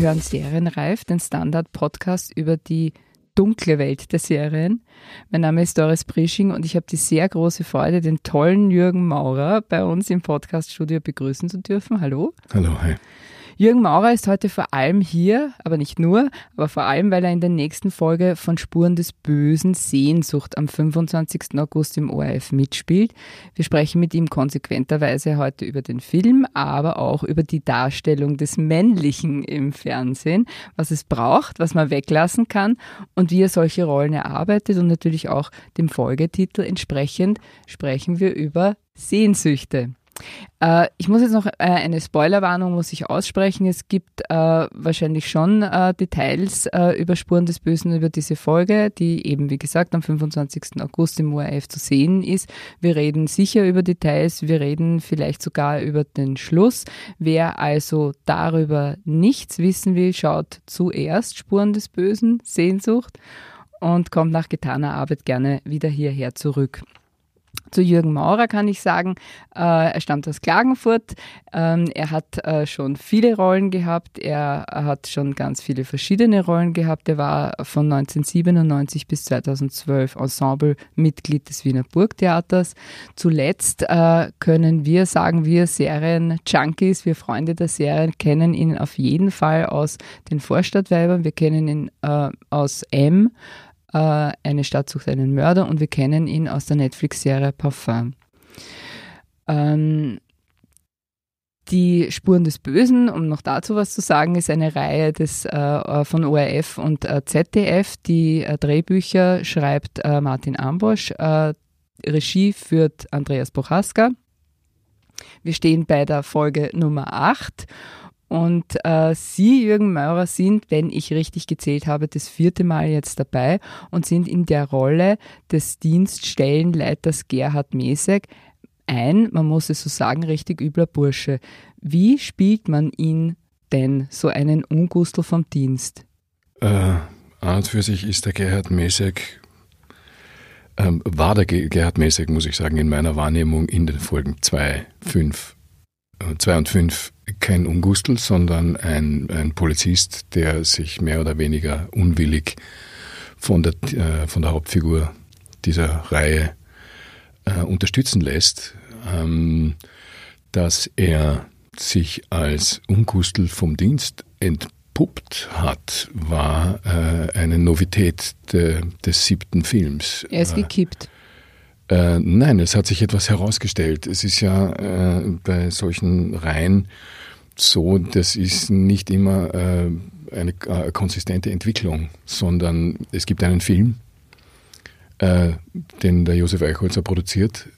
Sie hören Serienreif, den Standard-Podcast über die dunkle Welt der Serien. Mein Name ist Doris Prisching und ich habe die sehr große Freude, den tollen Jürgen Maurer bei uns im Podcaststudio begrüßen zu dürfen. Hallo. Hallo, hi. Jürgen Maurer ist heute vor allem hier, aber nicht nur, aber vor allem, weil er in der nächsten Folge von Spuren des Bösen Sehnsucht am 25. August im ORF mitspielt. Wir sprechen mit ihm konsequenterweise heute über den Film, aber auch über die Darstellung des Männlichen im Fernsehen, was es braucht, was man weglassen kann und wie er solche Rollen erarbeitet und natürlich auch dem Folgetitel entsprechend sprechen wir über Sehnsüchte. Äh, ich muss jetzt noch äh, eine Spoilerwarnung muss ich aussprechen. Es gibt äh, wahrscheinlich schon Details über Spuren des Bösen über diese Folge, die eben wie gesagt am 25. August im ORF zu sehen ist. Wir reden sicher über Details, wir reden vielleicht sogar über den Schluss. Wer also darüber nichts wissen will, schaut zuerst Spuren des Bösen, Sehnsucht und kommt nach getaner Arbeit gerne wieder hierher zurück. Zu Jürgen Maurer kann ich sagen, äh, er stammt aus Klagenfurt. Ähm, er hat äh, schon viele Rollen gehabt. Er hat schon ganz viele verschiedene Rollen gehabt. Er war von 1997 bis 2012 Ensemblemitglied des Wiener Burgtheaters. Zuletzt äh, können wir sagen, wir Serien-Junkies, wir Freunde der Serien, kennen ihn auf jeden Fall aus den Vorstadtweibern. Wir kennen ihn aus M Eine Stadt sucht einen Mörder und wir kennen ihn aus der Netflix-Serie Parfum. Ähm, die Spuren des Bösen, um noch dazu was zu sagen, ist eine Reihe des, äh, von ORF und äh, ZDF. Die äh, Drehbücher schreibt äh, Martin Ambosch, äh, Regie führt Andreas Bochaska. Wir stehen bei der Folge Nummer 8 und äh, Sie, Jürgen Maurer, sind, wenn ich richtig gezählt habe, das vierte Mal jetzt dabei und sind in der Rolle des Dienststellenleiters Gerhard Mesek ein, man muss es so sagen, richtig übler Bursche. Wie spielt man ihn denn, so einen Ungustel vom Dienst? Äh, an und für sich ist der Gerhard Mesek, ähm, war der Gerhard Mesek, muss ich sagen, in meiner Wahrnehmung in den Folgen 2, 5, 2 und 5 kein Ungustel, sondern ein, ein Polizist, der sich mehr oder weniger unwillig von der, äh, von der Hauptfigur dieser Reihe äh, unterstützen lässt, ähm, dass er sich als Ungustel vom Dienst entpuppt hat, war äh, eine Novität de, des siebten Films. Er ist gekippt. Äh, nein, es hat sich etwas herausgestellt. Es ist ja äh, bei solchen Reihen so, das ist nicht immer äh, eine äh, konsistente Entwicklung, sondern es gibt einen Film, äh, den der Josef Eichholzer produziert,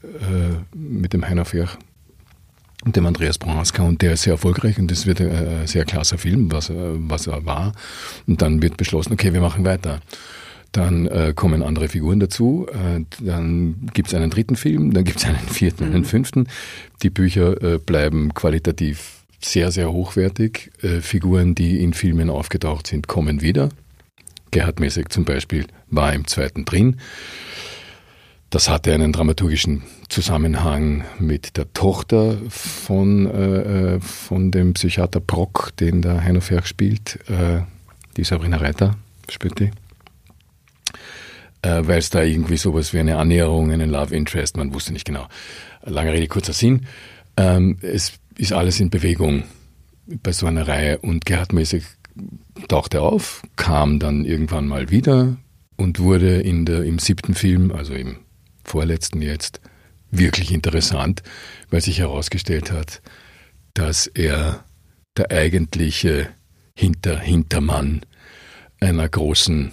mit dem Heiner Ferch und dem Andreas Bronska und der ist sehr erfolgreich und das wird ein sehr klasser Film, was, was er war. Und dann wird beschlossen, okay, wir machen weiter. Dann äh, kommen andere Figuren dazu. Äh, dann gibt es einen dritten Film, dann gibt es einen vierten, einen mhm. fünften. Die Bücher äh, bleiben qualitativ sehr, sehr hochwertig. Äh, Figuren, die in Filmen aufgetaucht sind, kommen wieder. Gerhard Messek zum Beispiel war im zweiten drin. Das hatte einen dramaturgischen Zusammenhang mit der Tochter von, äh, äh von dem Psychiater Brock, den der Heino Ferch spielt. Äh, die Sabrina Reiter spielt die äh, weil es da irgendwie sowas wie eine Annäherung, einen Love Interest, man wusste nicht genau. Lange Rede, kurzer Sinn. Ähm, es ist alles in Bewegung bei so einer Reihe und Gerhard-mäßig tauchte auf, kam dann irgendwann mal wieder und wurde in der, im siebten Film, also im vorletzten jetzt, wirklich interessant, weil sich herausgestellt hat, dass er der eigentliche Hinter Hintermann einer großen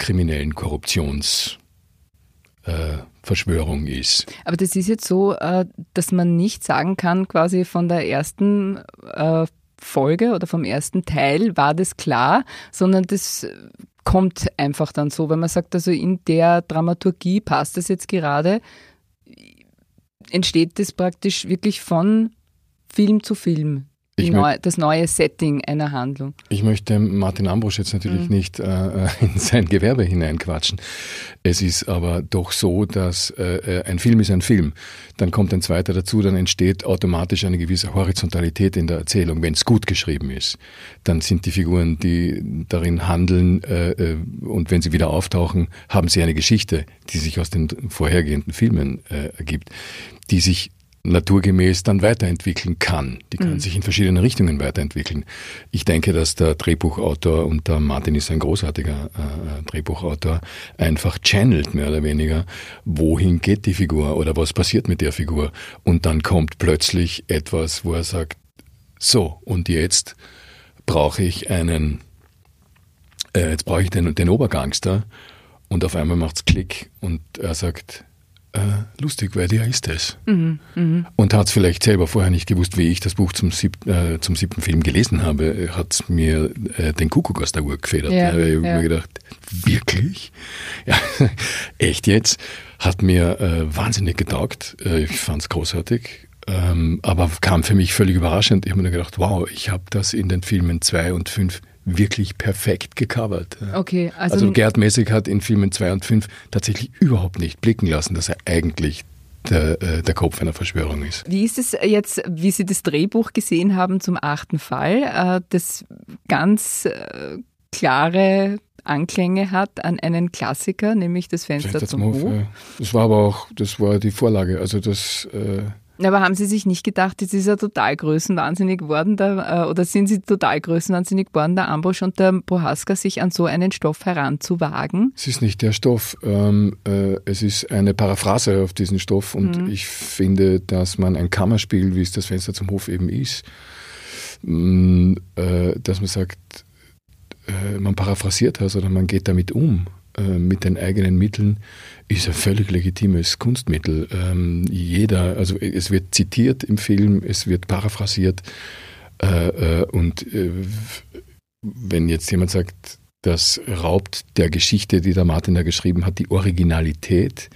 kriminellen Korruptionsverschwörung äh, ist. Aber das ist jetzt so, äh, dass man nicht sagen kann, quasi von der ersten äh, Folge oder vom ersten Teil war das klar, sondern das kommt einfach dann so, wenn man sagt, also in der Dramaturgie passt das jetzt gerade, entsteht das praktisch wirklich von Film zu Film. Neu, das neue Setting einer Handlung. Ich möchte Martin Ambrosch jetzt natürlich mhm. nicht äh, in sein Gewerbe hineinquatschen. Es ist aber doch so, dass äh, äh, ein Film ist ein Film. Dann kommt ein zweiter dazu, dann entsteht automatisch eine gewisse Horizontalität in der Erzählung, wenn es gut geschrieben ist. Dann sind die Figuren, die darin handeln äh, äh, und wenn sie wieder auftauchen, haben sie eine Geschichte, die sich aus den vorhergehenden Filmen äh, ergibt, die sich naturgemäß dann weiterentwickeln kann. Die kann mhm. sich in verschiedene Richtungen weiterentwickeln. Ich denke, dass der Drehbuchautor, und der Martin ist ein großartiger äh, Drehbuchautor, einfach channelt mehr oder weniger, wohin geht die Figur oder was passiert mit der Figur. Und dann kommt plötzlich etwas, wo er sagt, so, und jetzt brauche ich einen, äh, jetzt brauche ich den, den Obergangster. Und auf einmal macht's Klick und er sagt, äh, lustig, weil der ist es. Mhm, mh. Und hat es vielleicht selber vorher nicht gewusst, wie ich das Buch zum, sieb, äh, zum siebten Film gelesen habe, hat mir äh, den Kuckuck aus der Uhr gefedert. Ja, ich habe ja. mir gedacht, wirklich? Ja, echt jetzt? Hat mir äh, wahnsinnig getaugt. Äh, ich fand es großartig. Ähm, aber kam für mich völlig überraschend. Ich habe mir gedacht, wow, ich habe das in den Filmen zwei und fünf wirklich perfekt gecovert. Okay, also, also Gerd Messig hat in Filmen 2 und 5 tatsächlich überhaupt nicht blicken lassen, dass er eigentlich der, äh, der Kopf einer Verschwörung ist. Wie ist es jetzt, wie Sie das Drehbuch gesehen haben zum achten Fall, äh, das ganz äh, klare Anklänge hat an einen Klassiker, nämlich das Fenster, Fenster zum Hof. Das war aber auch, das war die Vorlage. Also das aber haben Sie sich nicht gedacht, jetzt ist er total größenwahnsinnig geworden, der, äh, oder sind Sie total größenwahnsinnig geworden, der Ambusch und der Prohaska, sich an so einen Stoff heranzuwagen? Es ist nicht der Stoff, ähm, äh, es ist eine Paraphrase auf diesen Stoff und mhm. ich finde, dass man ein Kammerspiel, wie es das Fenster zum Hof eben ist, mh, mm, äh, dass man sagt, äh, man paraphrasiert das oder man geht damit um mit den eigenen Mitteln ist ein völlig legitimes Kunstmittel. Ähm, jeder, also es wird zitiert im Film, es wird paraphrasiert äh, äh, und äh, wenn jetzt jemand sagt, das raubt der Geschichte, die der Martin da geschrieben hat, die Originalität,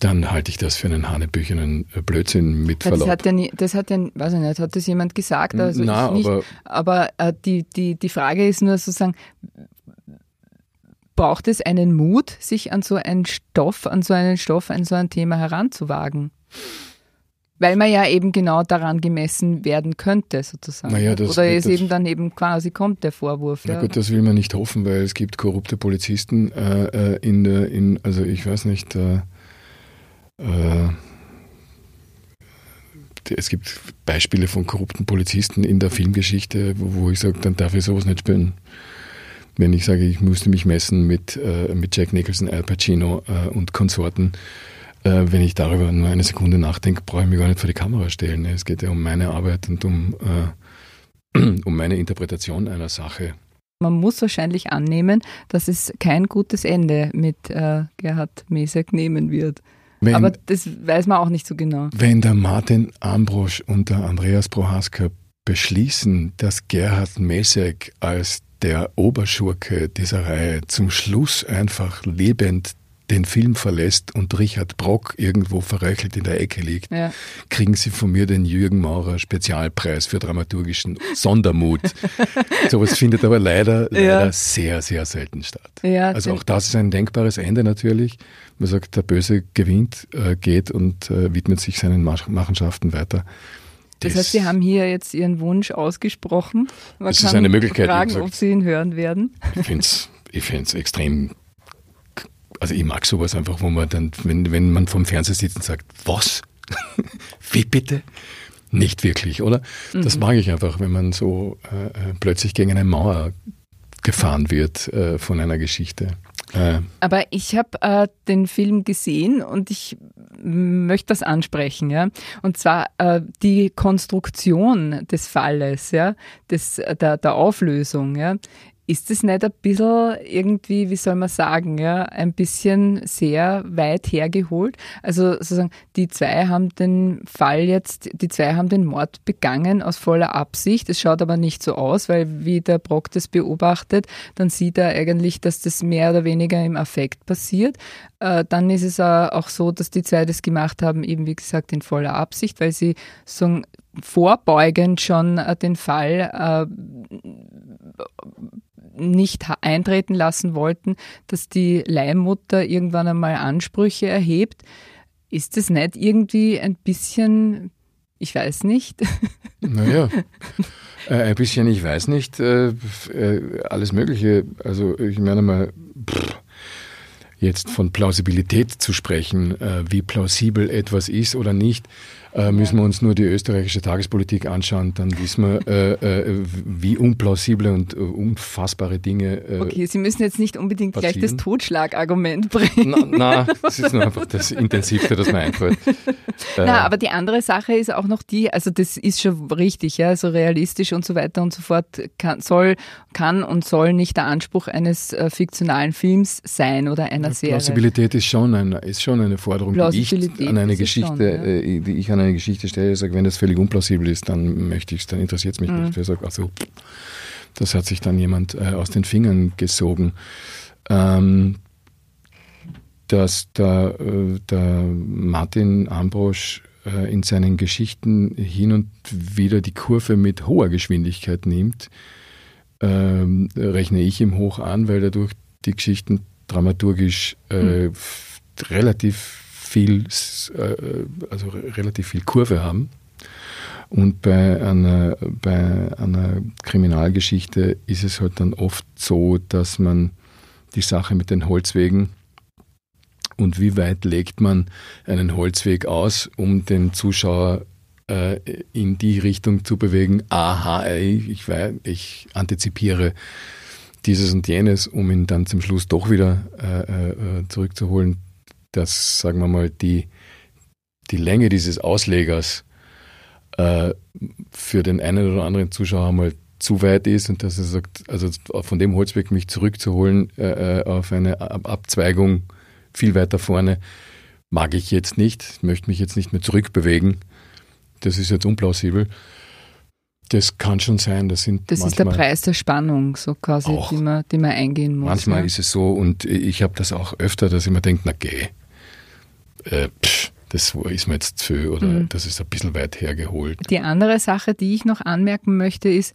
dann halte ich das für einen hanebüchenen Blödsinn mit Verlaub. Das hat ja, nie, das hat ja, weiß ich nicht, hat das jemand gesagt? Also Na, nicht, aber, aber äh, die, die, die Frage ist nur sozusagen, braucht es einen Mut, sich an so einen Stoff, an so einen Stoff, an so ein Thema heranzuwagen? Weil man ja eben genau daran gemessen werden könnte, sozusagen. Naja, das, Oder es eben dann eben quasi kommt, der Vorwurf. Na ja. gut, das will man nicht hoffen, weil es gibt korrupte Polizisten äh, äh in der, in, also ich weiß nicht, äh, äh, es gibt Beispiele von korrupten Polizisten in der Filmgeschichte, wo, wo ich sage, dann darf ich sowas nicht spielen wenn ich sage, ich musste mich messen mit, äh, mit Jack Nicholson, Al Pacino äh, und Konsorten, äh, wenn ich darüber nur eine Sekunde nachdenke, brauche ich mich gar nicht vor die Kamera stellen. Es geht ja um meine Arbeit und um, äh, um meine Interpretation einer Sache. Man muss wahrscheinlich annehmen, dass es kein gutes Ende mit äh, Gerhard Mesek nehmen wird. Wenn, Aber das weiß man auch nicht so genau. Wenn der Martin Ambrosch und der Andreas Prohaska beschließen, dass Gerhard Mesek als der Oberschurke dieser Reihe zum Schluss einfach lebend den Film verlässt und Richard Brock irgendwo verröchelt in der Ecke liegt, ja. kriegen Sie von mir den Jürgen Maurer Spezialpreis für dramaturgischen Sondermut. Sowas findet aber leider, leider ja. sehr, sehr selten statt. Ja, also auch das ist ein denkbares Ende natürlich. Man sagt, der Böse gewinnt, äh, geht und äh, widmet sich seinen Machenschaften weiter. Das, heißt, Sie haben hier jetzt Ihren Wunsch ausgesprochen. Man das ist eine Möglichkeit. Fragen, gesagt, ob Sie ihn hören werden. Ich finde es ich find's extrem. Also ich mag sowas einfach, wo man dann, wenn, wenn man vom Fernseher sitzt und sagt, was? Wie bitte? Nicht wirklich, oder? Mhm. Das mag ich einfach, wenn man so äh, äh, plötzlich gegen eine Mauer gefahren wird äh, von einer Geschichte. Äh. Aber ich habe äh, den Film gesehen und ich möchte das ansprechen, ja. Und zwar äh, die Konstruktion des Falles, ja, des, der, der Auflösung, ja, Ist es nicht ein bisschen irgendwie, wie soll man sagen, ja, ein bisschen sehr weit hergeholt? Also sozusagen, die zwei haben den Fall jetzt, die zwei haben den Mord begangen aus voller Absicht. Es schaut aber nicht so aus, weil wie der Brock das beobachtet, dann sieht er eigentlich, dass das mehr oder weniger im Affekt passiert. Äh, dann ist es auch so, dass die zwei das gemacht haben, eben wie gesagt, in voller Absicht, weil sie so vorbeugend schon äh, den Fall äh, nicht eintreten lassen wollten, dass die Leihmutter irgendwann einmal Ansprüche erhebt. Ist es nicht irgendwie ein bisschen, ich weiß nicht? Naja, äh, ein bisschen, ich weiß nicht, alles Mögliche. Also ich meine mal, jetzt von Plausibilität zu sprechen, wie plausibel etwas ist oder nicht, äh, müssen wir uns nur die österreichische Tagespolitik anschauen, dann wissen wir, äh, äh, wie unplausible und äh, unfassbare Dinge. Äh, okay, Sie müssen jetzt nicht unbedingt passieren. gleich das Totschlagargument bringen. Na, das ist nur einfach das Intensivste, das mir einfällt. na, äh, aber die andere Sache ist auch noch die, also das ist schon richtig, ja, so realistisch und so weiter und so fort kann, soll, kann und soll nicht der Anspruch eines fiktionalen Films sein oder einer Serie. Plausibilität ist schon, ein, ist schon eine Forderung, die ich an eine Geschichte, schon, ja. die ich an eine Geschichte stelle, sage, wenn das völlig unplausibel ist, dann möchte ich es, dann interessiert es mich mhm. nicht. Wer sagt, also das hat sich dann jemand äh, aus den Fingern gesogen. Ähm, dass der, äh, der Martin Ambrosch äh, in seinen Geschichten hin und wieder die Kurve mit hoher Geschwindigkeit nimmt, ähm, rechne ich ihm hoch an, weil dadurch die Geschichten dramaturgisch äh, mhm. relativ viel, äh, also relativ viel Kurve haben. Und bei einer, bei einer Kriminalgeschichte ist es halt dann oft so, dass man die Sache mit den Holzwegen und wie weit legt man einen Holzweg aus, um den Zuschauer äh, in die Richtung zu bewegen, aha, ich, weiß, ich antizipiere dieses und jenes, um ihn dann zum Schluss doch wieder äh, äh, zurückzuholen dass, sagen wir mal, die, die Länge dieses Auslegers äh, für den einen oder anderen Zuschauer mal zu weit ist und dass er sagt, also von dem Holzweg mich zurückzuholen äh, äh auf eine Abzweigung viel weiter vorne, mag ich jetzt nicht, möchte mich jetzt nicht mehr zurückbewegen. Das ist jetzt unplausibel. Das kann schon sein. Das, sind das ist der Preis der Spannung, so quasi, die man, die man eingehen muss. Manchmal ja. ist es so und ich habe das auch öfter, dass ich mir denke, na geh, äh, pff, das ist mir jetzt zu oder mhm. das ist ein bisschen weit hergeholt. Die andere Sache, die ich noch anmerken möchte, ist,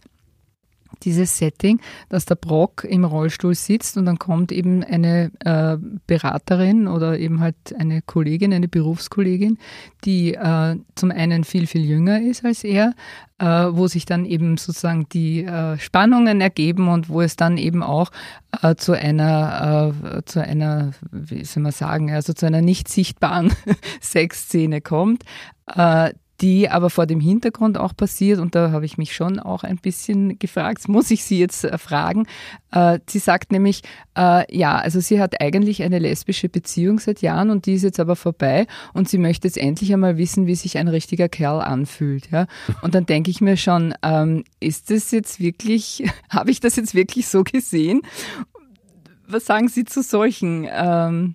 dieses Setting, dass der Brock im Rollstuhl sitzt und dann kommt eben eine äh, Beraterin oder eben halt eine Kollegin, eine Berufskollegin, die äh, zum einen viel, viel jünger ist als er, äh, wo sich dann eben sozusagen die äh, Spannungen ergeben und wo es dann eben auch äh, zu einer, äh, zu einer, wie soll man sagen, also zu einer nicht sichtbaren Sexszene kommt die aber vor dem Hintergrund auch passiert, und da habe ich mich schon auch ein bisschen gefragt, muss ich Sie jetzt äh, fragen. Äh, sie sagt nämlich, äh, ja, also sie hat eigentlich eine lesbische Beziehung seit Jahren und die ist jetzt aber vorbei und sie möchte jetzt endlich einmal wissen, wie sich ein richtiger Kerl anfühlt. Ja? Und dann denke ich mir schon, ähm, ist das jetzt wirklich, habe ich das jetzt wirklich so gesehen? Was sagen Sie zu solchen ähm,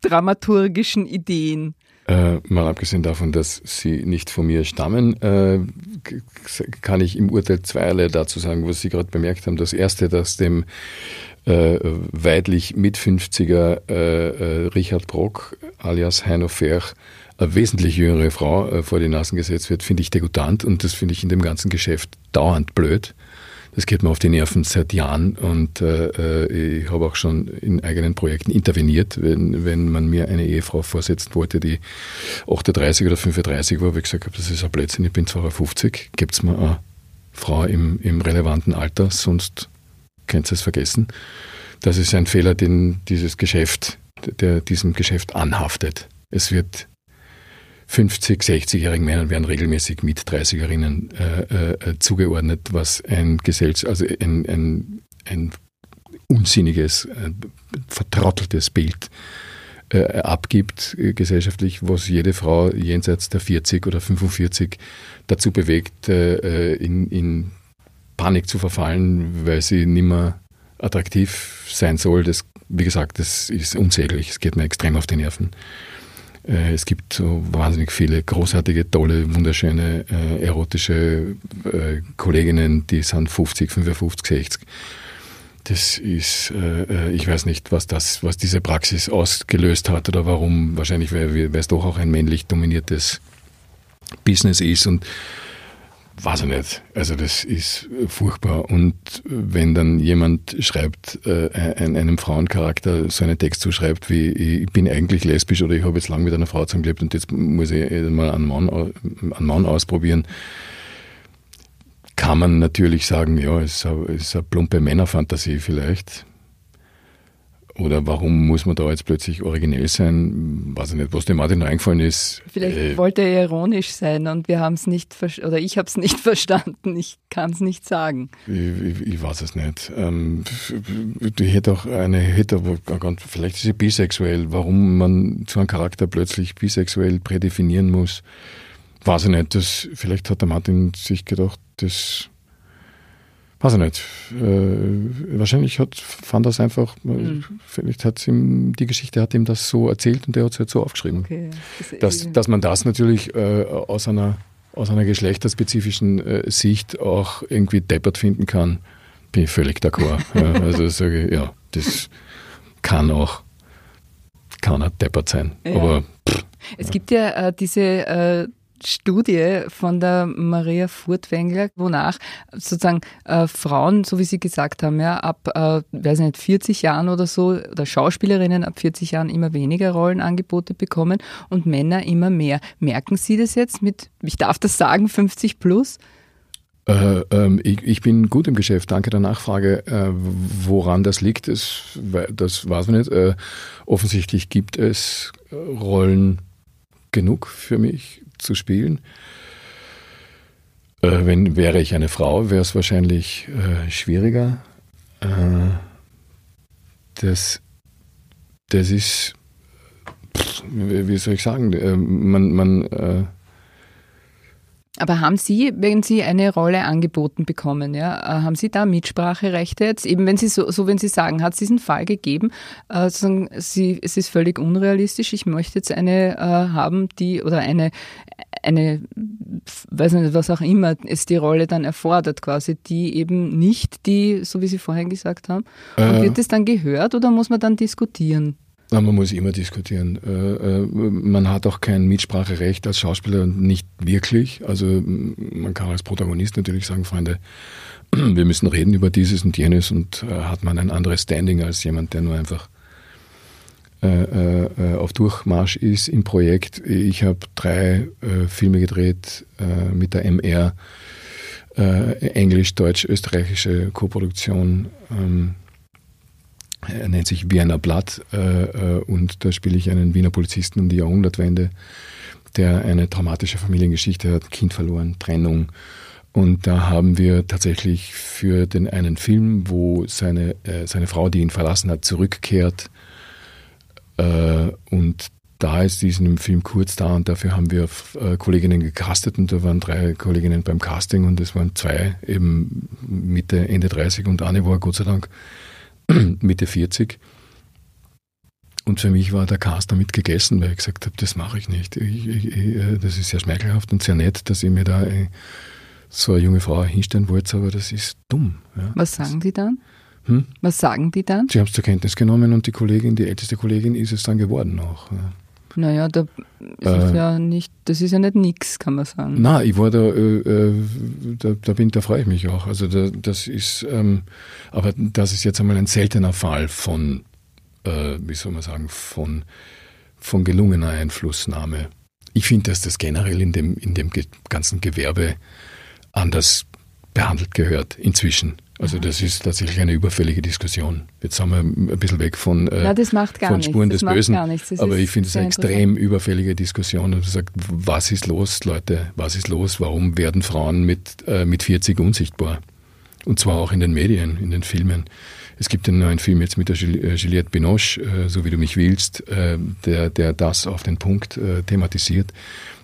dramaturgischen Ideen? Äh, mal abgesehen davon, dass sie nicht von mir stammen, äh, kann ich im Urteil zweierlei dazu sagen, was Sie gerade bemerkt haben. Das erste, dass dem äh, weidlich mit 50er äh, äh, Richard Brock alias Heino Ferch eine wesentlich jüngere Frau äh, vor die Nasen gesetzt wird, finde ich degutant und das finde ich in dem ganzen Geschäft dauernd blöd. Das geht mir auf die Nerven seit Jahren und äh, äh, ich habe auch schon in eigenen Projekten interveniert, wenn, wenn man mir eine Ehefrau vorsetzen wollte, die 38 oder 35 war, wo ich gesagt habe, das ist ein Blödsinn, ich bin 52, gibt es mir eine Frau im, im relevanten Alter, sonst könnt ihr es vergessen. Das ist ein Fehler, den dieses Geschäft, der diesem Geschäft anhaftet. Es wird 50, 60-jährigen Männern werden regelmäßig mit 30erinnen äh, äh, zugeordnet, was ein Gesells also ein, ein, ein unsinniges, äh, vertrotteltes Bild äh, abgibt äh, gesellschaftlich, was jede Frau jenseits der 40 oder 45 dazu bewegt, äh, in, in Panik zu verfallen, weil sie nimmer attraktiv sein soll, das, wie gesagt, das ist unsäglich. Es geht mir extrem auf die Nerven. Äh, es gibt so wahnsinnig viele großartige, tolle, wunderschöne, äh, erotische äh, Kolleginnen, die sind 50, 55, 60. Das ist, äh, äh, ich weiß nicht, was das, was diese Praxis ausgelöst hat oder warum. Wahrscheinlich, weil, weil es doch auch ein männlich dominiertes Business ist und weiß ich nicht. Also das ist furchtbar. Und wenn dann jemand schreibt, äh, einem Frauencharakter so einen Text zuschreibt wie ich bin eigentlich lesbisch oder ich habe jetzt lange mit einer Frau zusammengelebt und jetzt muss ich mal einen Mann, einen Mann ausprobieren, kann man natürlich sagen, ja, es ist eine, es ist eine plumpe Männerfantasie vielleicht. Oder warum muss man da jetzt plötzlich originell sein? Weiß ich nicht, was dem Martin eingefallen ist. Vielleicht äh, wollte er ironisch sein und wir haben es nicht, oder ich habe es nicht verstanden. Ich kann es nicht sagen. Ich, ich, ich, weiß es nicht. Ähm, die hätte auch eine, hätte vielleicht ist sie bisexuell. Warum man so einen Charakter plötzlich bisexuell prädefinieren muss, weiß ich nicht. Das, vielleicht hat der Martin sich gedacht, das Weiß ich nicht. Äh, wahrscheinlich hat, fand das einfach, mhm. vielleicht hat ihm, die Geschichte hat ihm das so erzählt und der hat es halt so aufgeschrieben. Okay. Das dass, dass man das natürlich äh, aus, einer, aus einer geschlechterspezifischen äh, Sicht auch irgendwie deppert finden kann, bin ich völlig d'accord. ja, also sage ich, ja, das kann auch, kann auch deppert sein. Ja. Aber pff, es gibt ja äh, diese äh, Studie von der Maria Furtwängler, wonach sozusagen äh, Frauen, so wie Sie gesagt haben, ja, ab, äh, weiß nicht, 40 Jahren oder so, oder Schauspielerinnen ab 40 Jahren immer weniger Rollenangebote bekommen und Männer immer mehr. Merken Sie das jetzt mit, ich darf das sagen, 50 plus? Äh, ähm, ich, ich, bin gut im Geschäft, danke der Nachfrage. Äh, woran das liegt, das, das weiß man nicht. Äh, offensichtlich gibt es Rollen genug für mich zu spielen. Äh, wenn wäre ich eine Frau, wäre es wahrscheinlich äh, schwieriger. Äh, das, das ist, pff, wie soll ich sagen, äh, man, man äh, aber haben Sie, wenn Sie eine Rolle angeboten bekommen, ja, äh, haben Sie da Mitspracherechte jetzt? Eben wenn Sie so, so wenn Sie sagen, hat es diesen Fall gegeben, äh, sagen Sie, es ist völlig unrealistisch, ich möchte jetzt eine äh, haben, die oder eine, eine, weiß nicht, was auch immer es die Rolle dann erfordert, quasi, die eben nicht die, so wie Sie vorhin gesagt haben. Und äh. wird es dann gehört oder muss man dann diskutieren? Man muss immer diskutieren. Äh, äh, man hat auch kein Mitspracherecht als Schauspieler, nicht wirklich. Also man kann als Protagonist natürlich sagen, Freunde, wir müssen reden über dieses und jenes und äh, hat man ein anderes Standing als jemand, der nur einfach auf Durchmarsch ist im Projekt. Ich habe drei Filme gedreht mit der MR, englisch, deutsch, österreichische Koproduktion. Er nennt sich Wiener Blatt äh, äh, und da spiele ich einen Wiener Polizisten um die Jahrhundertwende, der eine traumatische Familiengeschichte hat, Kind verloren, Trennung. Und da haben wir tatsächlich für den einen Film, wo seine, äh, seine Frau, die ihn verlassen hat, zurückkehrt. Äh, und da ist diesen Film kurz da und dafür haben wir äh, Kolleginnen gecastet und da waren drei Kolleginnen beim Casting und es waren zwei eben Mitte, Ende 30 und eine war Gott sei Dank Mitte 40. Und für mich war der Cast damit gegessen, weil ich gesagt habe, das mache ich nicht. Ich, ich, äh, das ist sehr schmeichelhaft und sehr nett, dass ich mir da äh, so eine junge Frau hinstellen wollte, aber das ist dumm. Ja. Was sagen die dann? Hm? Was sagen die dann? Sie haben es zur Kenntnis genommen und die Kollegin, die älteste Kollegin, ist es dann geworden auch. Ja. Naja, da ist äh, ja nicht, das ist ja nicht nix, kann man sagen. Na, ich war da, äh, äh, da, da, bin, da freue ich mich auch. Also da, das ist, ähm, aber das ist jetzt einmal ein seltener Fall von, äh, wie soll man sagen, von, von gelungener Einflussnahme. Ich finde, dass das generell in dem, in dem ganzen Gewerbe anders behandelt gehört inzwischen. Also das ist tatsächlich eine überfällige Diskussion. Jetzt sind wir ein bisschen weg von, äh, ja, von Spuren des Bösen. Aber ich finde es eine extrem überfällige Diskussion. Und sagt, was ist los, Leute? Was ist los? Warum werden Frauen mit, äh, mit 40 unsichtbar? Und zwar auch in den Medien, in den Filmen. Es gibt einen neuen Film jetzt mit der äh, Juliette Binoche, äh, so wie du mich willst, äh, der, der das auf den Punkt thematisiert.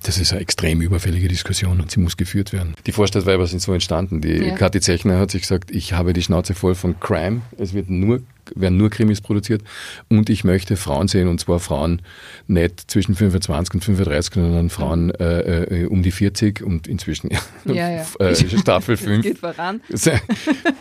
Das ist eine extrem überfällige Diskussion und sie muss geführt werden. Die Vorstadtweiber sind so entstanden. Die ja. Kathi Zechner hat sich gesagt, ich habe die Schnauze voll von Crime. Es wird nur werden nur Krimis produziert und ich möchte Frauen sehen und zwar Frauen nicht zwischen 25 und 35, sondern Frauen äh, äh, um die 40 und inzwischen ja, ja. Äh, Staffel 5. Geht voran.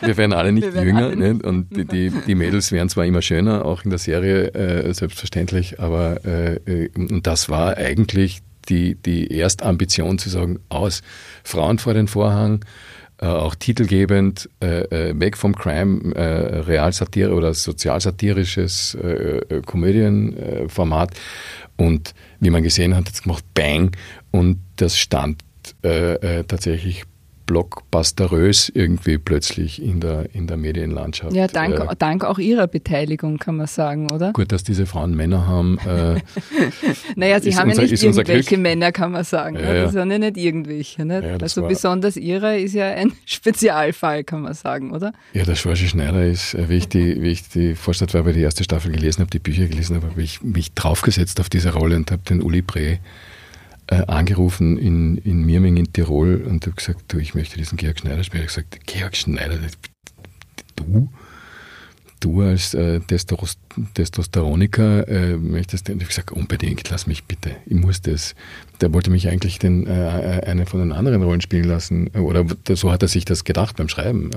Wir werden alle nicht werden jünger alle nicht. und die, die, die, Mädels werden zwar immer schöner, auch in der Serie äh, selbstverständlich, aber äh, äh, und das war eigentlich die, die Erstambition zu sagen, aus Frauen vor den Vorhang, äh, auch titelgebend, äh, äh, weg vom Crime, äh, Realsatire oder sozialsatirisches äh, äh, Komödienformat. und wie man gesehen hat, hat es gemacht Bang und das stand tatsächlich blockbusterös irgendwie plötzlich in der, in der Medienlandschaft. Ja, dank, äh, dank auch Ihrer Beteiligung, kann man sagen, oder? Gut, dass diese Frauen Männer haben. Äh, naja, sie haben unser, ja nicht irgendwelche Männer, kann man sagen. Ja, ne? ja. Das sind ja nicht irgendwelche. Nicht? Ja, also besonders Ihre ist ja ein Spezialfall, kann man sagen, oder? Ja, der Schwarsche Schneider ist, äh, wie ich die, wie ich die Vorstadtwerbe die erste Staffel gelesen habe, die Bücher gelesen habe, habe ich mich draufgesetzt auf diese Rolle und habe den Uli Bree äh, angerufen in, in Mirming in Tirol und habe gesagt, du, ich möchte diesen Georg Schneider spielen. Ich habe gesagt, Georg Schneider, du? Du als äh, Testost Testosteroniker äh, möchtest, und ich habe gesagt, unbedingt, lass mich bitte, ich muss das. Der wollte mich eigentlich den, äh, eine von den anderen Rollen spielen lassen, oder so hat er sich das gedacht beim Schreiben.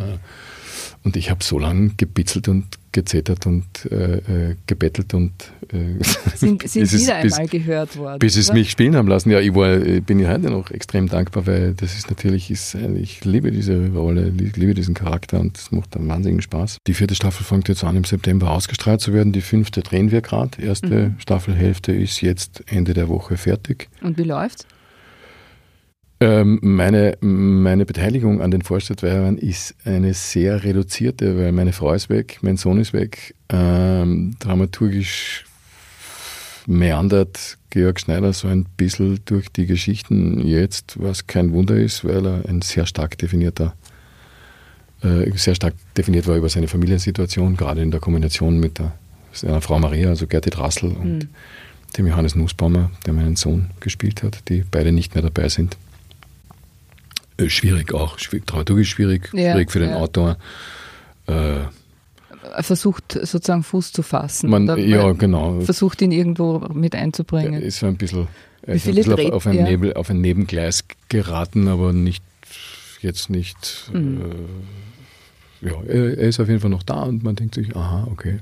Äh. Und ich habe so lange gebitzelt und gezetert und äh, äh, gebettelt und äh, sind, sind wieder einmal gehört worden. Bis es mich spielen haben lassen. Ja, ich war, bin ja heute noch extrem dankbar, weil das ist natürlich, ist, ich liebe diese Rolle, ich liebe diesen Charakter und es macht einen wahnsinnigen Spaß. Die vierte Staffel fängt jetzt an, im September ausgestrahlt zu werden. Die fünfte drehen wir gerade. Erste mhm. Staffelhälfte ist jetzt Ende der Woche fertig. Und wie läuft's? Ähm, meine, meine Beteiligung an den Vorstadtweibern ist eine sehr reduzierte, weil meine Frau ist weg, mein Sohn ist weg. Ähm, dramaturgisch meandert Georg Schneider so ein bisschen durch die Geschichten jetzt, was kein Wunder ist, weil er ein sehr stark definierter, äh, sehr stark definiert war über seine Familiensituation, gerade in der Kombination mit der seiner Frau Maria, also Gertrud Rassel und mhm. dem Johannes Nussbaumer, der meinen Sohn gespielt hat, die beide nicht mehr dabei sind. Äh, schwierig auch, schwierig, dramaturgisch schwierig, ja, schwierig für den ja. Autor. Äh, versucht sozusagen Fuß zu fassen. Man, ja, genau. Versucht ihn irgendwo mit einzubringen. Er ist so ein bisschen, Wie ein bisschen auf, auf, ein Nebel, auf ein Nebengleis geraten, aber nicht jetzt nicht. Mhm. Äh, ja, er, er ist auf jeden Fall noch da und man denkt sich, aha, okay.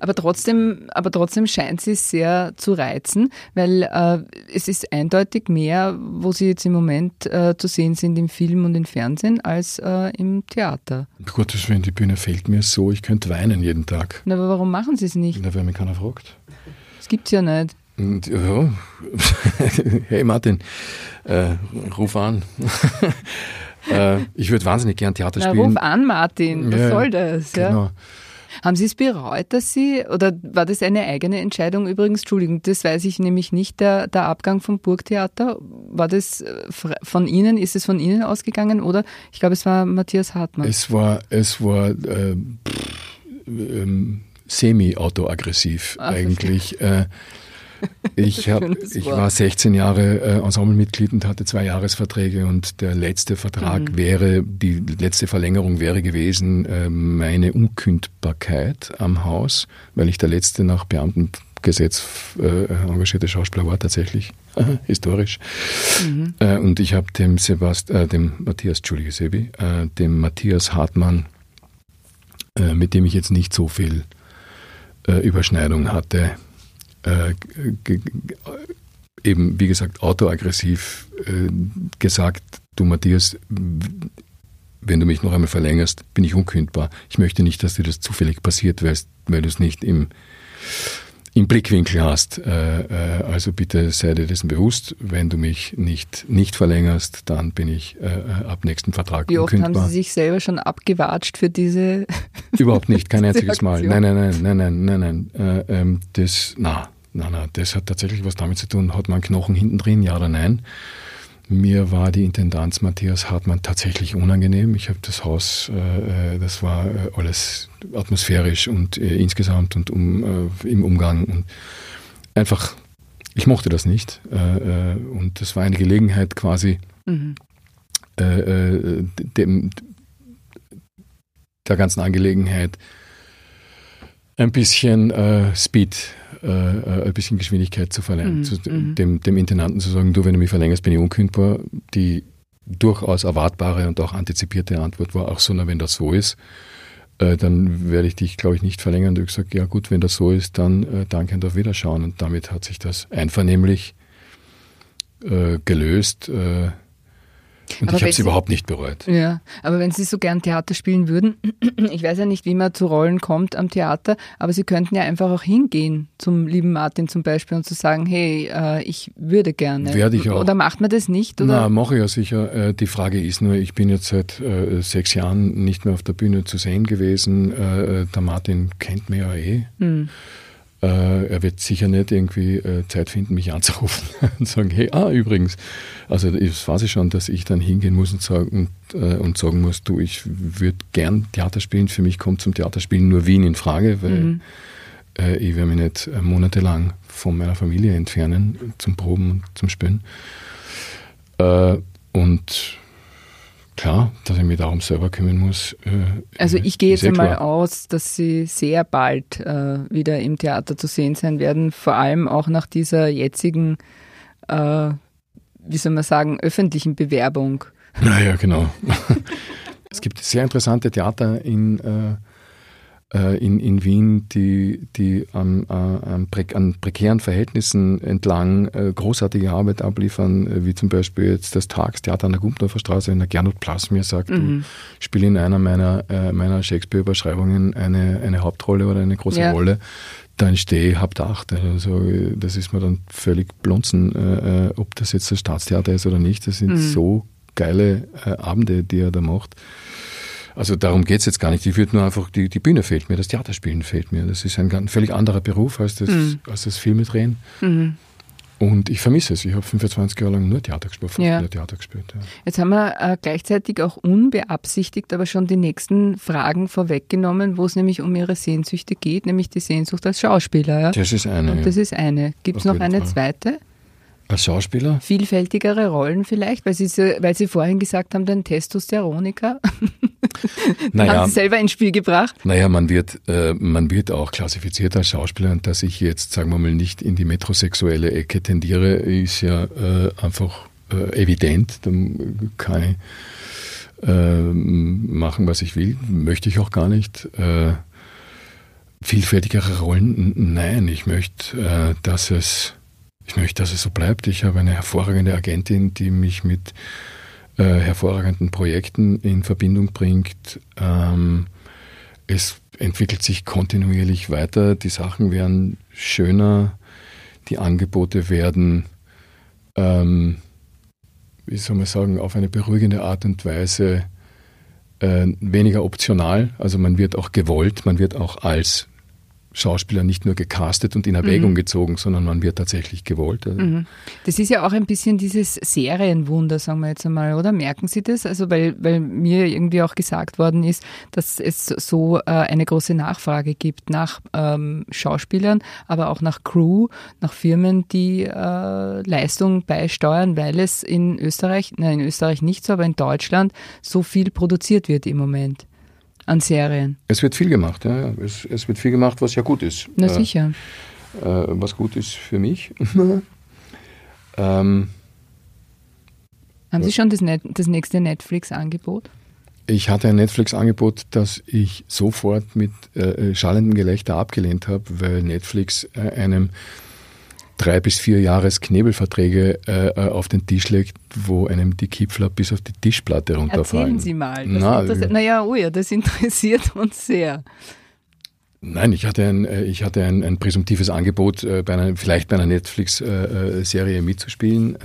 Aber trotzdem, aber trotzdem scheint sie sehr zu reizen, weil äh, es ist eindeutig mehr, wo sie jetzt im Moment äh, zu sehen sind im Film und im Fernsehen, als äh, im Theater. Gottes Willen, die Bühne fehlt mir so, ich könnte weinen jeden Tag. Na, aber warum machen sie es nicht? Na, weil mich keiner fragt. Das gibt es ja nicht. Und, ja. hey Martin, äh, ruf an. Äh, ich würde wahnsinnig gern Theater Na, spielen. Ruf an, Martin, was ja, soll das? Genau. Ja? Haben Sie es bereut, dass Sie, oder war das eine eigene Entscheidung übrigens? Entschuldigung, das weiß ich nämlich nicht, der, der Abgang vom Burgtheater. War das äh, von Ihnen, ist es von Ihnen ausgegangen oder ich glaube, es war Matthias Hartmann? Es war, es war äh, ähm, semi-autoaggressiv eigentlich. Äh, ich, hab, ich war 16 Jahre äh, Ensemblemitglied und hatte zwei Jahresverträge und der letzte Vertrag mhm. wäre, die letzte Verlängerung wäre gewesen, äh, meine Unkündbarkeit am Haus, weil ich der letzte nach Beamtengesetz äh, engagierte Schauspieler war tatsächlich, historisch. Mhm. Äh, und ich habe dem Sebast, äh, dem Matthias, Entschuldige Sebi, äh, dem Matthias Hartmann, mit dem ich jetzt nicht so viel Überschneidung hatte, äh, eben, wie gesagt, autoaggressiv äh, gesagt, du Matthias, wenn du mich noch einmal verlängerst, bin ich unkündbar. Ich möchte nicht, dass dir das zufällig passiert, weil, weil du es nicht im, im Blickwinkel hast. Äh, äh, also bitte sei dir dessen bewusst. Wenn du mich nicht, nicht verlängerst, dann bin ich äh, ab nächsten Vertrag Wie oft unkündbar. haben Sie sich selber schon abgewatscht für diese Überhaupt nicht, kein einziges Mal. Nein, nein, nein, nein, nein, nein, nein. Äh, ähm, das, na, na, na, das hat tatsächlich was damit zu tun. Hat man Knochen hinten drin, ja oder nein? Mir war die Intendanz Matthias Hartmann tatsächlich unangenehm. Ich habe das Haus, äh, äh, das war äh, alles atmosphärisch und äh, insgesamt und um, äh, im Umgang und einfach, ich mochte das nicht. Äh, und das war eine Gelegenheit quasi, mhm. dem, der ganzen Angelegenheit ein bisschen Speed äh, ein bisschen Geschwindigkeit zu verleihen, mhm. zu, mhm. dem, dem Intendanten zu sagen, du, wenn du mich verlängerst, bin ich unkündbar. Die durchaus erwartbare und auch antizipierte Antwort war auch so, na, wenn das so ist, äh, dann werde ich dich, glaube ich, nicht verlängern. Du hast gesagt, ja gut, wenn das so ist, dann äh, danke und auf Wiederschauen. Und damit hat sich das einvernehmlich äh, gelöst. Äh, und aber ich habe es überhaupt nicht bereut. Ja, aber wenn Sie so gern Theater spielen würden, ich weiß ja nicht, wie man zu Rollen kommt am Theater, aber Sie könnten ja einfach auch hingehen zum lieben Martin zum Beispiel und zu sagen, hey, äh, ich würde gerne. Werde ich auch. Oder macht man das nicht? Oder? Na, mache ich ja sicher. Äh, die Frage ist nur, ich bin jetzt seit äh, sechs Jahren nicht mehr auf der Bühne zu sehen gewesen. Äh, der Martin kennt mich ja eh. Hm. Äh, er wird sicher nicht irgendwie äh, Zeit finden, mich anzurufen und sagen, hey, ah, übrigens. Also es weiß ich schon, dass ich dann hingehen muss und sagen, und, äh, und sagen muss, du, ich würde gern Theater spielen. Für mich kommt zum Theaterspielen nur Wien in Frage, weil mhm. ich werde mich nicht monatelang von meiner Familie entfernen zum Proben und zum Spielen. Und Klar, dass ich mich darum selber kümmern muss. Äh, also ich gehe jetzt einmal aus, dass Sie sehr bald äh, wieder im Theater zu sehen sein werden, vor allem auch nach dieser jetzigen, äh, wie soll man sagen, öffentlichen Bewerbung. Naja, genau. es gibt sehr interessante Theater in äh, in, in Wien, die, die an, äh, an, an prekären Verhältnissen entlang äh, großartige Arbeit abliefern, wie zum Beispiel jetzt das Tagstheater an der Gumpendorfer Straße, wenn der Gernot Plass mir sagt, mhm. du spiel in einer meiner, meiner Shakespeare-Überschreibungen eine, eine Hauptrolle oder eine große ja. Rolle, dann stehe ich, habt acht. Also das ist mir dann völlig blunzen, äh, ob das jetzt das Staatstheater ist oder nicht. Das sind mhm. so geile äh, Abende, die er da macht. Also darum geht es jetzt gar nicht. Ich würde nur einfach, die, die Bühne fehlt mir, das Theaterspielen fehlt mir. Das ist ein ganz, völlig anderer Beruf als das, mhm. als das Filme drehen. Mhm. Und ich vermisse es. Ich habe 25 Jahre lang nur Theater gespielt, ja. nur Theater gespielt. Ja. Jetzt haben wir äh, gleichzeitig auch unbeabsichtigt, aber schon die nächsten Fragen vorweggenommen, wo es nämlich um Ihre Sehnsüchte geht, nämlich die Sehnsucht als Schauspieler. Ja? Das ist eine. Und das ist eine. Gibt es noch eine Fall. zweite? Als Schauspieler? Vielfältigere Rollen vielleicht, weil Sie, weil Sie vorhin gesagt haben, den Testosteroniker. naja, haben Sie selber ins Spiel gebracht? Naja, man wird, äh, man wird auch klassifiziert als Schauspieler und dass ich jetzt, sagen wir mal, nicht in die metrosexuelle Ecke tendiere, ist ja äh, einfach äh, evident. Da kann ich äh, machen, was ich will, möchte ich auch gar nicht. Äh, vielfältigere Rollen? Nein, ich möchte, äh, dass es ich möchte, dass es so bleibt. Ich habe eine hervorragende Agentin, die mich mit äh, hervorragenden Projekten in Verbindung bringt. Ähm, es entwickelt sich kontinuierlich weiter. Die Sachen werden schöner. Die Angebote werden, ähm, wie soll man sagen, auf eine beruhigende Art und Weise äh, weniger optional. Also man wird auch gewollt, man wird auch als Schauspieler nicht nur gecastet und in Erwägung mhm. gezogen, sondern man wird tatsächlich gewollt. Mhm. Das ist ja auch ein bisschen dieses Serienwunder, sagen wir jetzt einmal, oder? Merken Sie das? Also weil, weil mir irgendwie auch gesagt worden ist, dass es so äh, eine große Nachfrage gibt nach ähm, Schauspielern, aber auch nach Crew, nach Firmen, die äh, Leistung beisteuern, weil es in Österreich, nein, in Österreich nicht so, aber in Deutschland so viel produziert wird im Moment an Serien. Es wird viel gemacht, ja. Es, es wird viel gemacht, was ja gut ist. Na äh, sicher. Äh, was gut ist für mich. ähm, Haben Sie schon das, Net das nächste Netflix-Angebot? Ich hatte ein Netflix-Angebot, das ich sofort mit äh, schallendem Gelächter abgelehnt habe, weil Netflix äh, einem drei bis vier Jahres Knebelverträge äh, äh, auf den Tisch legt, wo einem die Kipfler bis auf die Tischplatte runterfallen. Erzählen Sie mal. Na, naja, oh ja, das interessiert uns sehr. Nein, ich hatte ein, äh, ich hatte ein, ein präsumptives Angebot, äh, bei einer, vielleicht bei einer Netflix-Serie mitzuspielen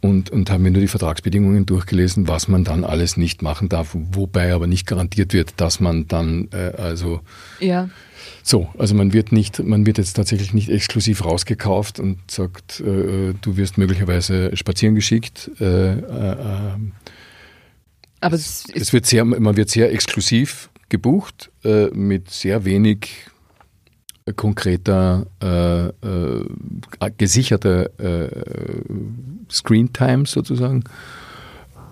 und, und habe mir nur die Vertragsbedingungen durchgelesen, was man dann alles nicht machen darf, wobei aber nicht garantiert wird, dass man dann also ja. So, also man wird nicht, man wird jetzt tatsächlich nicht exklusiv rausgekauft und sagt, äh, du wirst möglicherweise spazieren geschickt. Äh, äh, Aber es, es, wird sehr, man wird sehr exklusiv gebucht äh, mit sehr wenig konkreter, äh, äh, gesicherter Screen Time sozusagen.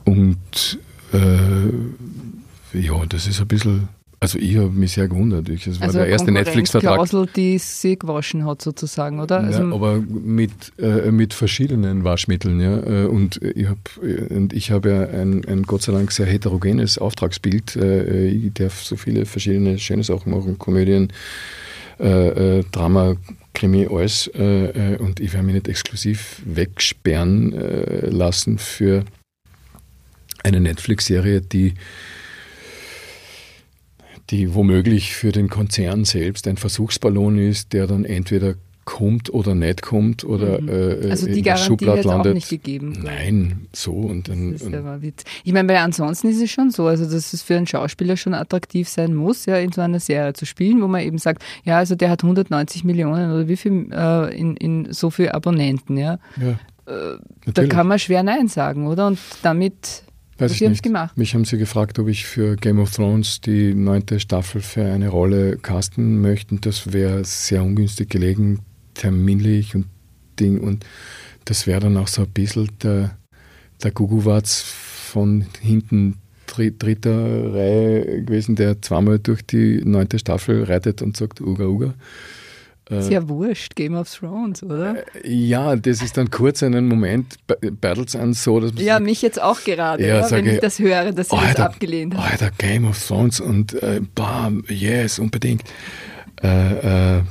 Und ja, das ist ein bisschen also ich habe mich sehr gewundert. Ich, das war also der erste Netflix-Vertrag. Klausel, die sie gewaschen hat sozusagen, oder? Also ja, aber mit, äh, mit verschiedenen Waschmitteln. Ja. Äh, und ich habe ich hab ja ein, ein Gott sei Dank sehr heterogenes Auftragsbild. Äh, ich darf so viele verschiedene schöne Sachen machen, Komödien, äh, äh Drama, Krimi, alles. Äh, und ich werde mich nicht exklusiv wegsperren lassen für eine Netflix-Serie, die die womöglich für den Konzern selbst ein Versuchsballon ist, der dann entweder kommt oder nicht kommt oder mhm. äh, also die in der Schublade landet. Auch nicht gegeben. Nein, so und dann. Das ist aber Witz. Ich meine, weil ansonsten ist es schon so, also dass es für einen Schauspieler schon attraktiv sein muss, ja, in so einer Serie zu spielen, wo man eben sagt, ja, also der hat 190 Millionen oder wie viel äh, in, in so viele Abonnenten, ja. ja äh, da kann man schwer Nein sagen, oder? Und damit Weiß ich nicht. Gemacht. Mich haben sie gefragt, ob ich für Game of Thrones die neunte Staffel für eine Rolle casten möchte. Das wäre sehr ungünstig gelegen, terminlich und Ding. Und das wäre dann auch so ein bisschen der, der Guguwatz von hinten dritter Reihe gewesen, der zweimal durch die neunte Staffel reitet und sagt Uga Uga. Ist ja wurscht, Game of Thrones, oder? Äh, ja, das ist dann kurz einen Moment, battles an so, dass man Ja, sagt, mich jetzt auch gerade, ja, sage, wenn ich das höre, dass sie das abgelehnt hat. Alter, Game of Thrones und äh, bam, yes, unbedingt. Äh, äh,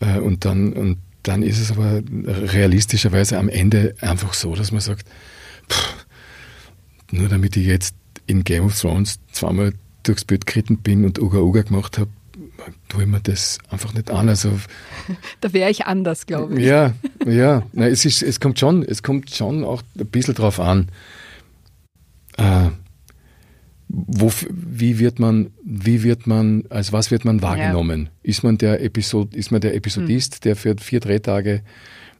äh, und, dann, und dann ist es aber realistischerweise am Ende einfach so, dass man sagt, pff, nur damit ich jetzt in Game of Thrones zweimal durchs Bild geritten bin und Uga Uga gemacht habe, tue ich mir das einfach nicht an. Also, da wäre ich anders, glaube ich. Ja, ja. Nein, es, ist, es, kommt schon, es kommt schon auch ein bisschen drauf an. Äh, wo, wie wird man, wie wird man, als was wird man wahrgenommen? Ja. Ist man der Episod, ist man der Episodist, hm. der für vier Drehtage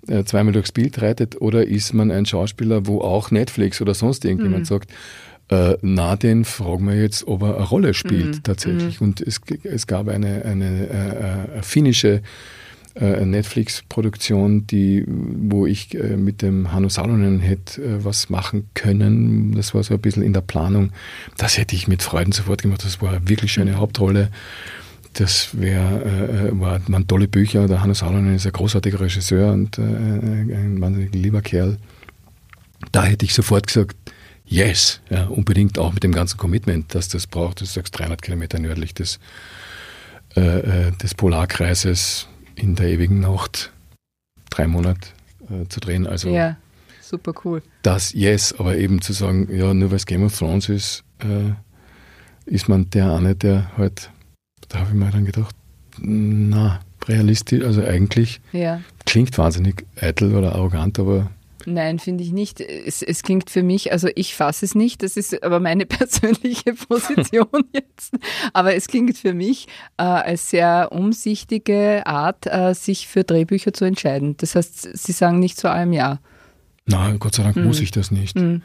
äh, zweimal durchs Bild reitet, oder ist man ein Schauspieler, wo auch Netflix oder sonst irgendjemand hm. sagt, äh, na, den fragen wir jetzt, ob er eine Rolle spielt mhm. tatsächlich. Mhm. Und es, es gab eine, eine, äh, eine finnische äh, Netflix-Produktion, die, wo ich äh, mit dem Hanno Salonen hätte äh, was machen können. Das war so ein bisschen in der Planung. Das hätte ich mit Freuden sofort gemacht. Das war eine wirklich schöne mhm. Hauptrolle. Das wär, äh, war, waren tolle Bücher. Der Hanno Salonen ist ein großartiger Regisseur und äh, ein wahnsinnig lieber Kerl. Da hätte ich sofort gesagt, yes, ja, unbedingt auch mit dem ganzen Commitment, dass das braucht. Du sagst 300 Kilometer nördlich des, äh, äh, des Polarkreises in der ewigen Nacht drei Monate äh, zu drehen. Also ja, super cool. Das yes, aber eben zu sagen, ja, nur weil es Game of Thrones ist, äh, ist man der eine, der halt, da habe ich mir dann gedacht, na, realistisch, also eigentlich ja. klingt wahnsinnig eitel oder arrogant, aber Nein, finde ich nicht. Es, es, klingt für mich, also ich fasse es nicht, das ist aber meine persönliche Position jetzt, aber es klingt für mich äh, als sehr umsichtige Art, äh, sich für Drehbücher zu entscheiden. Das heißt, Sie sagen nicht zu allem Ja. Nein, Gott sei Dank mhm. muss ich das nicht. Mhm.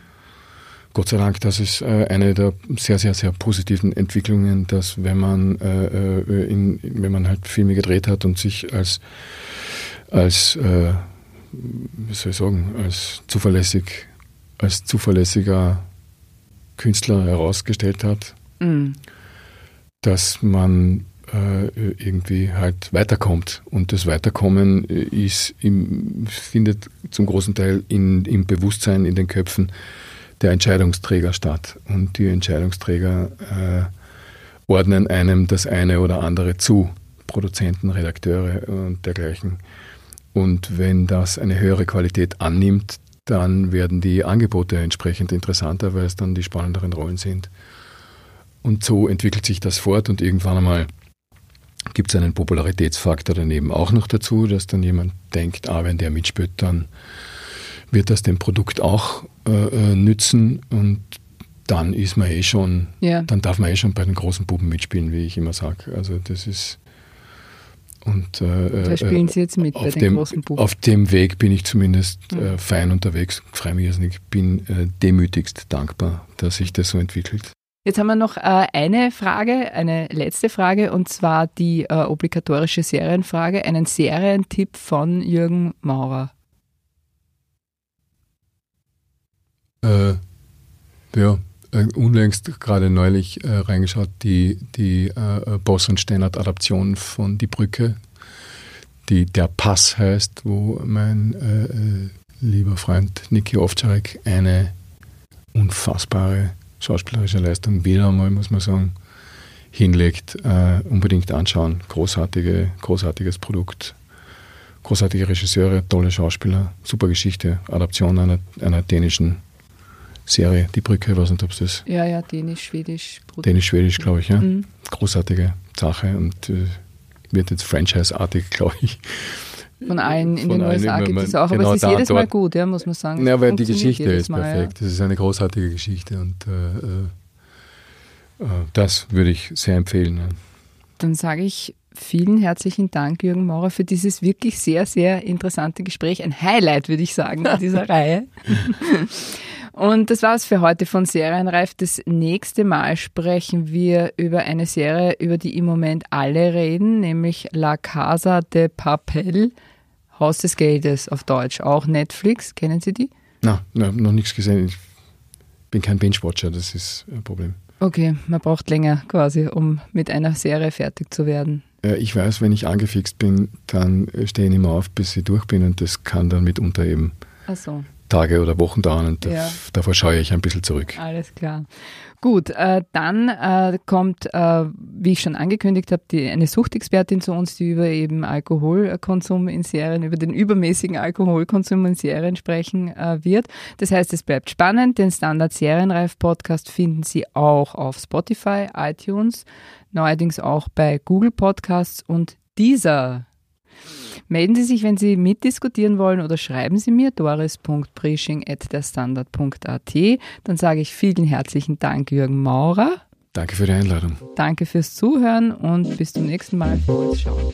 Gott sei Dank, das ist äh, eine der sehr, sehr, sehr positiven Entwicklungen, dass wenn man, äh, äh, in, wenn man halt Filme gedreht hat und sich als, als wie soll ich sagen, als zuverlässig, als zuverlässiger Künstler herausgestellt hat, mhm. dass man äh, irgendwie halt weiterkommt. Und das Weiterkommen ist im, findet zum großen Teil in, im Bewusstsein, in den Köpfen der Entscheidungsträger statt. Und die Entscheidungsträger äh, ordnen einem das eine oder andere zu. Produzenten, Redakteure und dergleichen. Und wenn das eine höhere Qualität annimmt, dann werden die Angebote entsprechend interessanter, weil es dann die spannenderen Rollen sind. Und so entwickelt sich das fort und irgendwann einmal gibt es einen Popularitätsfaktor daneben auch noch dazu, dass dann jemand denkt, ah, wenn der mitspielt, dann wird das dem Produkt auch äh, äh nützen und dann ist man eh schon, ja. dann darf man eh schon bei den großen Buben mitspielen, wie ich immer sage. Also das ist Und äh, da spielen Sie jetzt mit bei auf den dem, großen Buch. Auf dem Weg bin ich zumindest äh, fein unterwegs, freue mich irrsinnig. Ich bin äh, demütigst dankbar, dass sich das so entwickelt. Jetzt haben wir noch äh, eine Frage, eine letzte Frage, und zwar die äh, obligatorische Serienfrage. Einen Serientipp von Jürgen Maurer. Äh, ja, äh, unlängst gerade neulich äh, reingeschaut, die, die äh, Boss und Steinert-Adaption von Die Brücke, die Der Pass heißt, wo mein äh, äh, lieber Freund Niki Ovtcharek eine unfassbare schauspielerische Leistung wieder einmal, muss man sagen, hinlegt. Äh, unbedingt anschauen. Großartige, großartiges Produkt. Großartige Regisseure, tolle Schauspieler, super Geschichte, Adaption einer, einer dänischen Serie, Die Brücke, ich weiß nicht, ob es das. Ja, ja, dänisch, schwedisch. Dänisch-schwedisch, glaube ich, ja. Mhm. Großartige Sache und äh, wird jetzt franchise-artig, glaube ich. Von allen in Von den USA gibt es auch, aber genau es ist jedes Mal gut, ja, muss man sagen. Ja, weil die Geschichte ist Mal, perfekt. Das ist eine großartige Geschichte und äh, äh, äh, das würde ich sehr empfehlen. Ja. Ja. Dann sage ich vielen herzlichen Dank, Jürgen Maurer, für dieses wirklich sehr, sehr interessante Gespräch. Ein Highlight, würde ich sagen, in dieser Reihe. Und das war's für heute von Serienreif. Das nächste Mal sprechen wir über eine Serie, über die im Moment alle reden, nämlich La Casa de Papel, Haus des Geldes auf Deutsch, auch Netflix. Kennen Sie die? Na, na, noch nichts gesehen. Ich bin kein Binge-Watcher, das ist ein Problem. Okay, man braucht länger quasi, um mit einer Serie fertig zu werden. Äh, Ich weiß, wenn ich angefixt bin, dann stehe ich nicht mehr auf, bis ich durch bin und das kann dann mitunter eben Ach so. Tage oder Wochen dauern und Ja. da, davor scheue ich ein bisschen zurück. Alles klar. Gut, äh, dann äh, kommt, äh, wie ich schon angekündigt habe, die, eine Suchtexpertin zu uns, die über eben Alkoholkonsum in Serien, über den übermäßigen Alkoholkonsum in Serien sprechen äh, wird. Das heißt, es bleibt spannend. Den Standard Serienreif Podcast finden Sie auch auf Spotify, iTunes, neuerdings auch bei Google Podcasts und dieser. Melden Sie sich, wenn Sie mitdiskutieren wollen oder schreiben Sie mir doris.preaching.at. Dann sage ich vielen herzlichen Dank, Jürgen Maurer. Danke für die Einladung. Danke fürs Zuhören und bis zum nächsten Mal. Schauen.